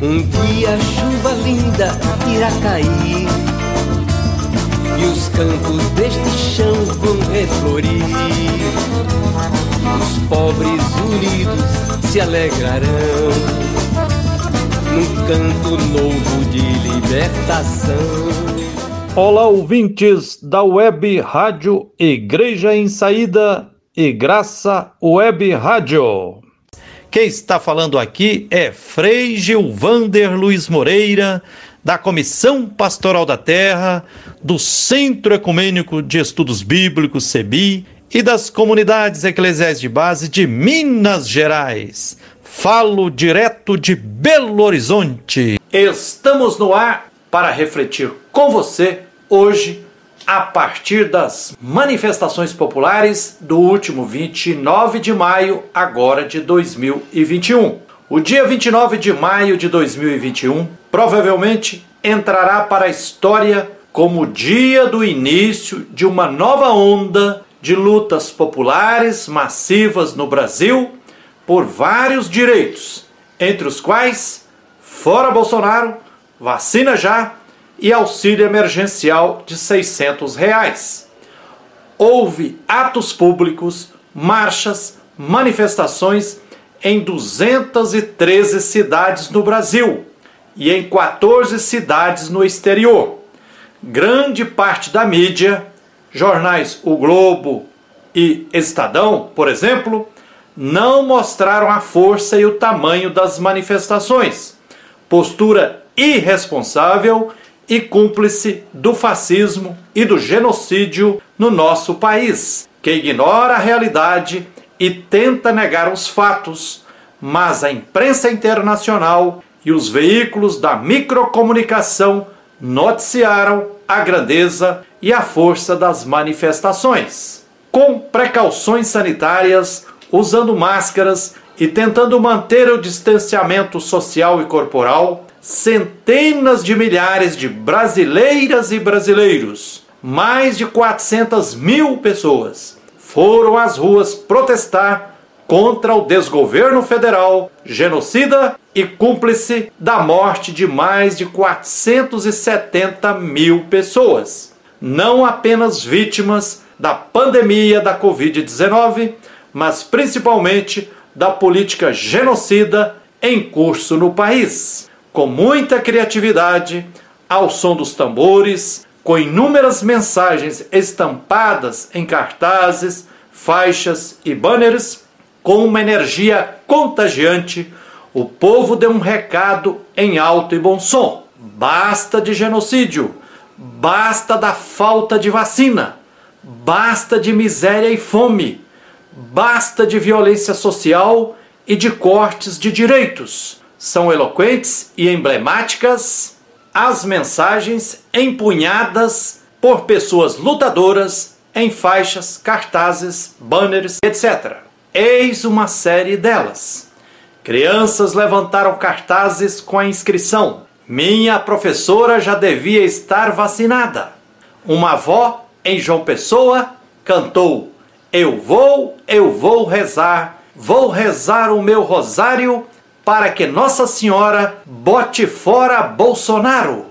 Um dia a chuva linda irá cair e os campos deste chão vão reflorir. Os pobres unidos se alegrarão num canto novo de libertação. Olá, ouvintes da Web Rádio Igreja em Saída e Graça Web Rádio. Quem está falando aqui é Frei Gilvander Luiz Moreira, da Comissão Pastoral da Terra, do Centro Ecumênico de Estudos Bíblicos, CEBI, e das comunidades eclesiais de base de Minas Gerais. Falo direto de Belo Horizonte. Estamos no ar para refletir com você hoje a partir das manifestações populares do último 29 de maio, agora de 2021. O dia 29 de maio de 2021 provavelmente entrará para a história como o dia do início de uma nova onda de lutas populares massivas no Brasil por vários direitos, entre os quais, fora Bolsonaro, vacina já e auxílio emergencial de 600 reais. Houve atos públicos, marchas, manifestações em 213 cidades no Brasil e em 14 cidades no exterior. Grande parte da mídia, jornais O Globo e Estadão, por exemplo, não mostraram a força e o tamanho das manifestações. Postura irresponsável e cúmplice do fascismo e do genocídio no nosso país, que ignora a realidade e tenta negar os fatos, mas a imprensa internacional e os veículos da microcomunicação noticiaram a grandeza e a força das manifestações. Com precauções sanitárias, usando máscaras e tentando manter o distanciamento social e corporal, centenas de milhares de brasileiras e brasileiros, mais de 400 mil pessoas, foram às ruas protestar contra o desgoverno federal, genocida e cúmplice da morte de mais de 470 mil pessoas. Não apenas vítimas da pandemia da Covid-19, mas principalmente da política genocida em curso no país com muita criatividade, ao som dos tambores, com inúmeras mensagens estampadas em cartazes, faixas e banners, com uma energia contagiante, o povo deu um recado em alto e bom som. Basta de genocídio, basta da falta de vacina, basta de miséria e fome, basta de violência social e de cortes de direitos são eloquentes e emblemáticas as mensagens empunhadas por pessoas lutadoras em faixas, cartazes, banners, etc. Eis uma série delas. Crianças levantaram cartazes com a inscrição: Minha professora já devia estar vacinada. Uma avó em João Pessoa cantou: Eu vou, eu vou rezar, vou rezar o meu rosário para que Nossa Senhora bote fora Bolsonaro.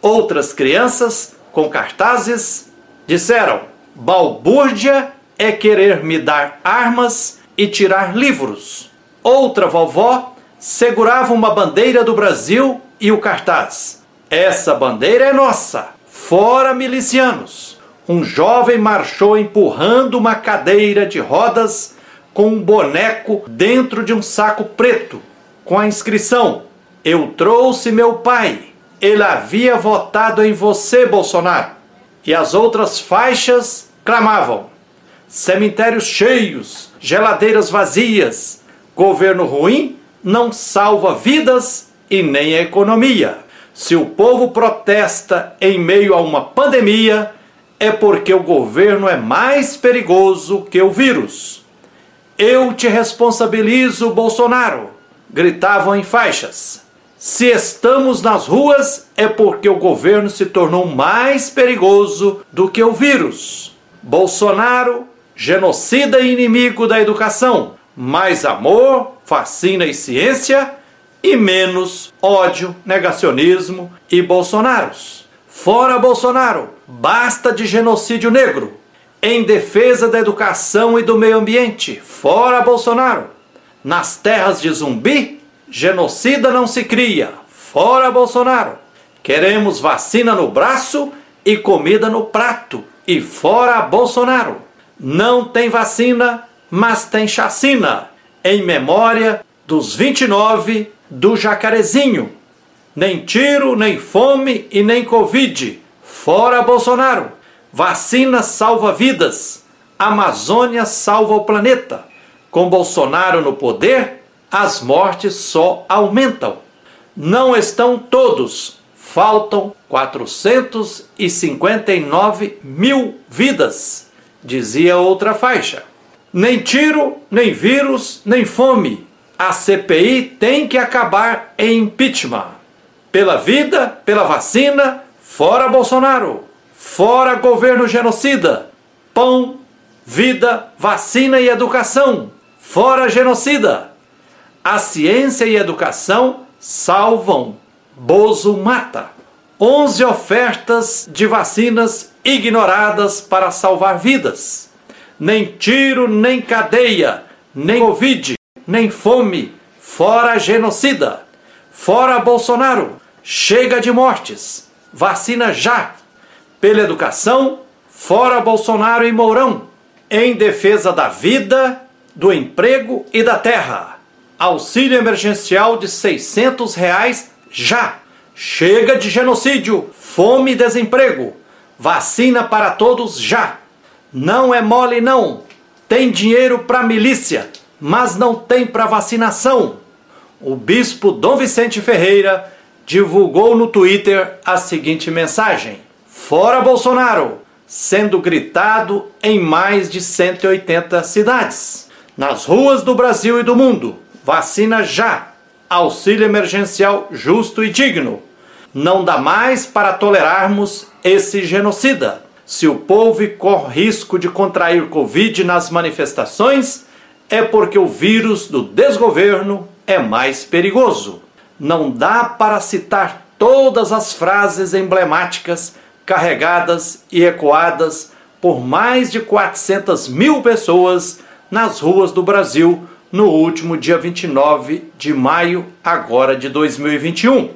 Outras crianças, com cartazes, disseram: balbúrdia é querer me dar armas e tirar livros. Outra vovó segurava uma bandeira do Brasil e o cartaz: Essa bandeira é nossa, fora milicianos. Um jovem marchou empurrando uma cadeira de rodas com um boneco dentro de um saco preto com a inscrição: Eu trouxe meu pai. Ele havia votado em você, Bolsonaro. E as outras faixas clamavam: cemitérios cheios, geladeiras vazias, governo ruim não salva vidas e nem a economia. Se o povo protesta em meio a uma pandemia, é porque o governo é mais perigoso que o vírus. Eu te responsabilizo, Bolsonaro gritavam em faixas. Se estamos nas ruas é porque o governo se tornou mais perigoso do que o vírus. Bolsonaro genocida e inimigo da educação. Mais amor, vacina e ciência e menos ódio, negacionismo e bolsonaros. Fora Bolsonaro, basta de genocídio negro. Em defesa da educação e do meio ambiente. Fora Bolsonaro. Nas terras de zumbi, genocida não se cria. Fora Bolsonaro. Queremos vacina no braço e comida no prato. E fora Bolsonaro. Não tem vacina, mas tem chacina. Em memória dos 29 do Jacarezinho. Nem tiro, nem fome e nem Covid. Fora Bolsonaro. Vacina salva vidas. Amazônia salva o planeta. Com Bolsonaro no poder, as mortes só aumentam. Não estão todos. Faltam 459 mil vidas, dizia outra faixa. Nem tiro, nem vírus, nem fome a CPI tem que acabar em impeachment. Pela vida, pela vacina, fora Bolsonaro. Fora governo genocida. Pão, vida, vacina e educação. Fora genocida. A ciência e educação salvam. Bozo mata. 11 ofertas de vacinas ignoradas para salvar vidas. Nem tiro, nem cadeia, nem Covid nem fome, fora genocida, fora Bolsonaro, chega de mortes, vacina já, pela educação, fora Bolsonaro e Mourão, em defesa da vida, do emprego e da terra. Auxílio emergencial de 600 reais já. Chega de genocídio, fome e desemprego. Vacina para todos já. Não é mole não. Tem dinheiro para milícia mas não tem para vacinação. O bispo Dom Vicente Ferreira divulgou no Twitter a seguinte mensagem: Fora Bolsonaro! Sendo gritado em mais de 180 cidades. Nas ruas do Brasil e do mundo. Vacina já! Auxílio emergencial justo e digno. Não dá mais para tolerarmos esse genocida. Se o povo corre risco de contrair Covid nas manifestações, é porque o vírus do desgoverno é mais perigoso. Não dá para citar todas as frases emblemáticas carregadas e ecoadas por mais de 400 mil pessoas nas ruas do Brasil no último dia 29 de maio, agora de 2021.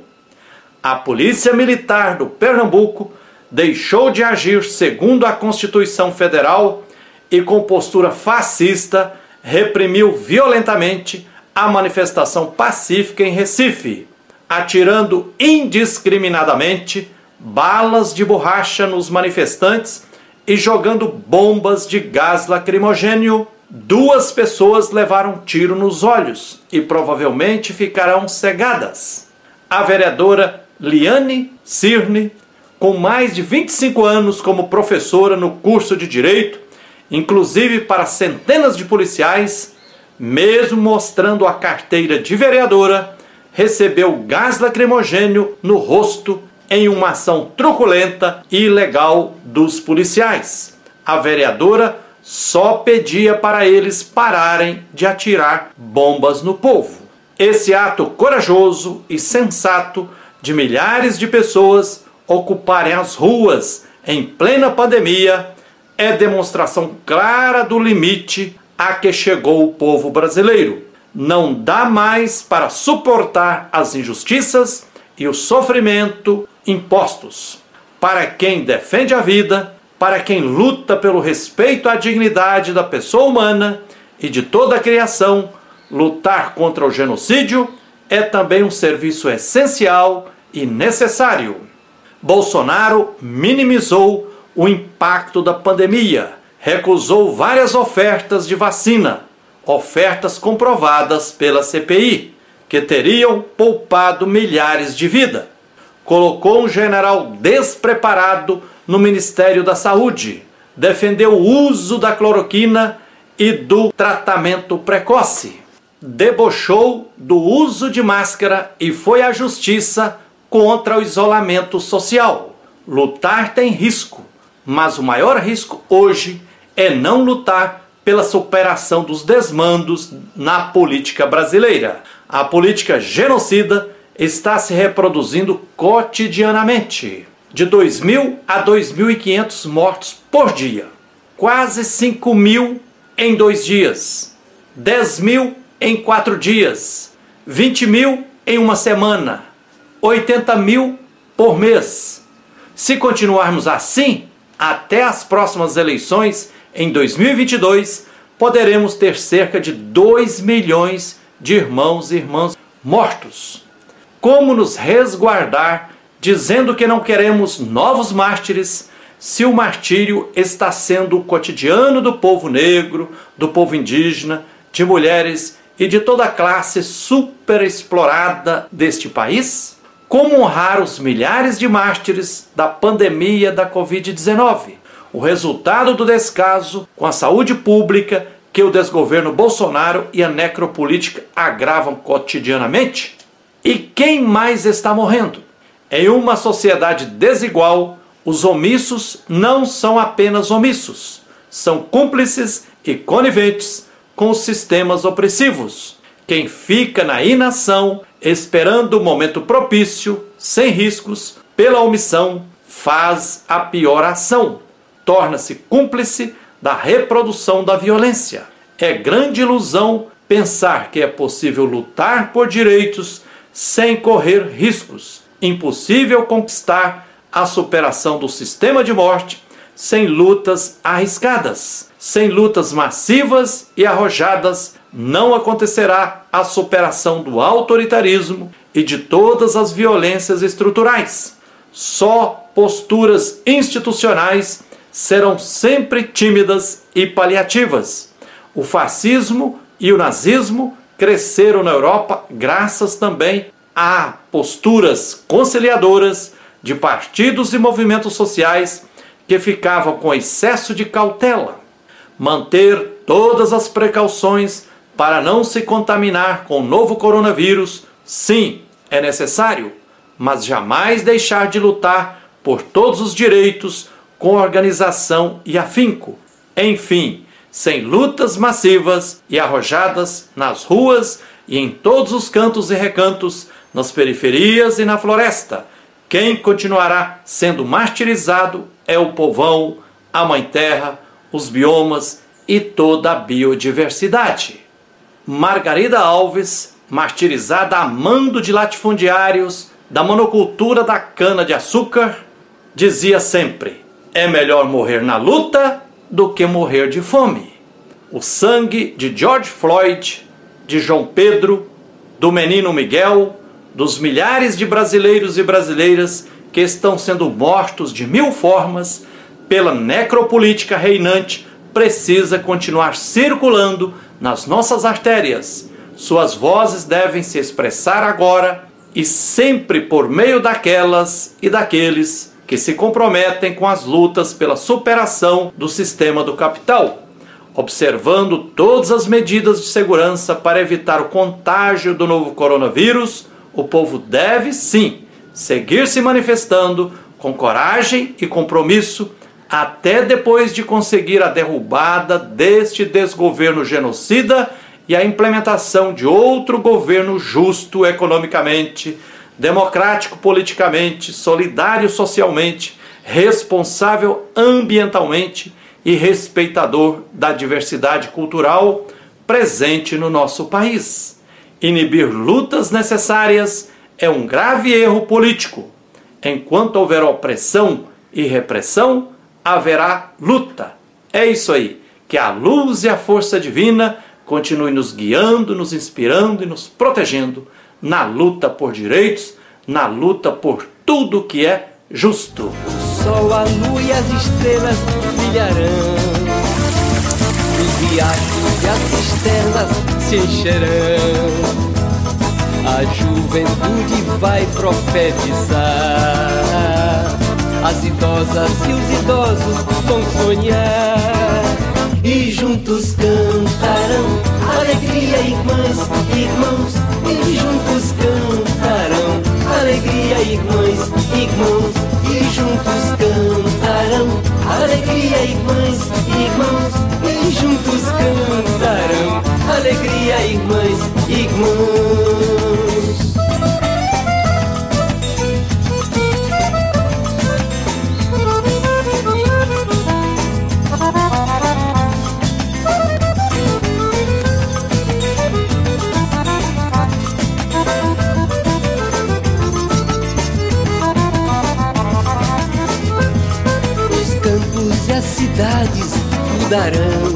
A Polícia Militar do Pernambuco deixou de agir segundo a Constituição Federal e com postura fascista reprimiu violentamente a manifestação pacífica em Recife, atirando indiscriminadamente balas de borracha nos manifestantes e jogando bombas de gás lacrimogênio. Duas pessoas levaram tiro nos olhos e provavelmente ficarão cegadas. A vereadora Liane Cirne, com mais de 25 anos como professora no curso de Direito, inclusive para centenas de policiais, mesmo mostrando a carteira de vereadora, recebeu gás lacrimogênio no rosto em uma ação truculenta e ilegal dos policiais. A vereadora só pedia para eles pararem de atirar bombas no povo. Esse ato corajoso e sensato de milhares de pessoas ocuparem as ruas em plena pandemia é demonstração clara do limite a que chegou o povo brasileiro. Não dá mais para suportar as injustiças e o sofrimento impostos. Para quem defende a vida, para quem luta pelo respeito à dignidade da pessoa humana e de toda a criação, lutar contra o genocídio é também um serviço essencial e necessário. Bolsonaro minimizou o impacto da pandemia, recusou várias ofertas de vacina, ofertas comprovadas pela CPI, que teriam poupado milhares de vidas. Colocou um general despreparado no Ministério da Saúde, defendeu o uso da cloroquina e do tratamento precoce, debochou do uso de máscara e foi à justiça contra o isolamento social. Lutar tem risco, mas o maior risco hoje é não lutar pela superação dos desmandos na política brasileira. A política genocida está se reproduzindo cotidianamente. De 2.000 a 2.500 mortos por dia. Quase 5 mil em dois dias. 10 mil em quatro dias. 20 mil em uma semana. 80 mil por mês. Se continuarmos assim, até as próximas eleições, em 2022, poderemos ter cerca de 2 milhões de irmãos e irmãs mortos. Como nos resguardar dizendo que não queremos novos mártires se o martírio está sendo o cotidiano do povo negro, do povo indígena, de mulheres e de toda a classe superexplorada deste país? Como honrar os milhares de mártires da pandemia da Covid-19? O resultado do descaso com a saúde pública que o desgoverno Bolsonaro e a necropolítica agravam cotidianamente? E quem mais está morrendo? Em uma sociedade desigual, os omissos não são apenas omissos, são cúmplices e coniventes com os sistemas opressivos. Quem fica na inação, esperando o momento propício, sem riscos, pela omissão, faz a pior ação. Torna-se cúmplice da reprodução da violência. É grande ilusão pensar que é possível lutar por direitos sem correr riscos. Impossível conquistar a superação do sistema de morte sem lutas arriscadas. Sem lutas massivas e arrojadas, não acontecerá a superação do autoritarismo e de todas as violências estruturais. Só posturas institucionais serão sempre tímidas e paliativas. O fascismo e o nazismo cresceram na Europa graças também a posturas conciliadoras de partidos e movimentos sociais que ficavam com excesso de cautela. Manter todas as precauções para não se contaminar com o novo coronavírus, sim, é necessário, mas jamais deixar de lutar por todos os direitos com organização e afinco. Enfim, sem lutas massivas e arrojadas nas ruas e em todos os cantos e recantos, nas periferias e na floresta. Quem continuará sendo martirizado é o povão, a mãe terra, os biomas e toda a biodiversidade. Margarida Alves, martirizada a mando de latifundiários da monocultura da cana-de-açúcar, dizia sempre: é melhor morrer na luta do que morrer de fome. O sangue de George Floyd, de João Pedro, do menino Miguel, dos milhares de brasileiros e brasileiras que estão sendo mortos de mil formas pela necropolítica reinante precisa continuar circulando nas nossas artérias. Suas vozes devem se expressar agora e sempre por meio daquelas e daqueles que se comprometem com as lutas pela superação do sistema do capital, observando todas as medidas de segurança para evitar o contágio do novo coronavírus. O povo deve sim seguir se manifestando com coragem e compromisso até depois de conseguir a derrubada deste desgoverno genocida e a implementação de outro governo justo economicamente, democrático politicamente, solidário socialmente, responsável ambientalmente e respeitador da diversidade cultural presente no nosso país. Inibir lutas necessárias é um grave erro político. Enquanto houver opressão e repressão, haverá luta. É isso aí. Que a luz e a força divina continue nos guiando, nos inspirando e nos protegendo na luta por direitos, na luta por tudo que é justo. O sol, a lua e as estrelas brilharão. Os riachos e as cisternas se encherão. A juventude vai profetizar as idosas e os idosos vão sonhar e juntos cantarão alegria, irmãs, irmãos, irmãs, irmãos, e juntos cantarão. Alegria, irmãs, irmãos. Mudarão.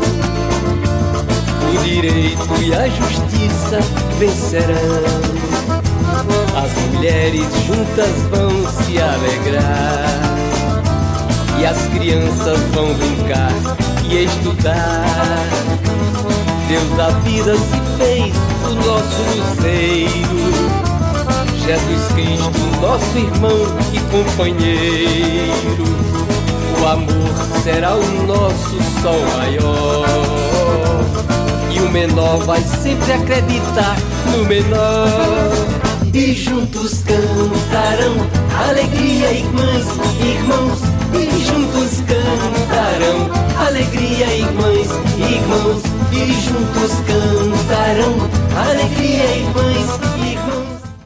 O direito e a justiça vencerão. As mulheres juntas vão se alegrar. E as crianças vão brincar e estudar. Deus da vida se fez o nosso luzeiro. Jesus Cristo, nosso irmão e companheiro. O amor será o nosso sol maior. E o menor vai sempre acreditar no menor. E juntos cantarão alegria, irmãs, irmãos. E juntos cantarão alegria, irmãs, irmãos. E juntos cantarão alegria, irmãs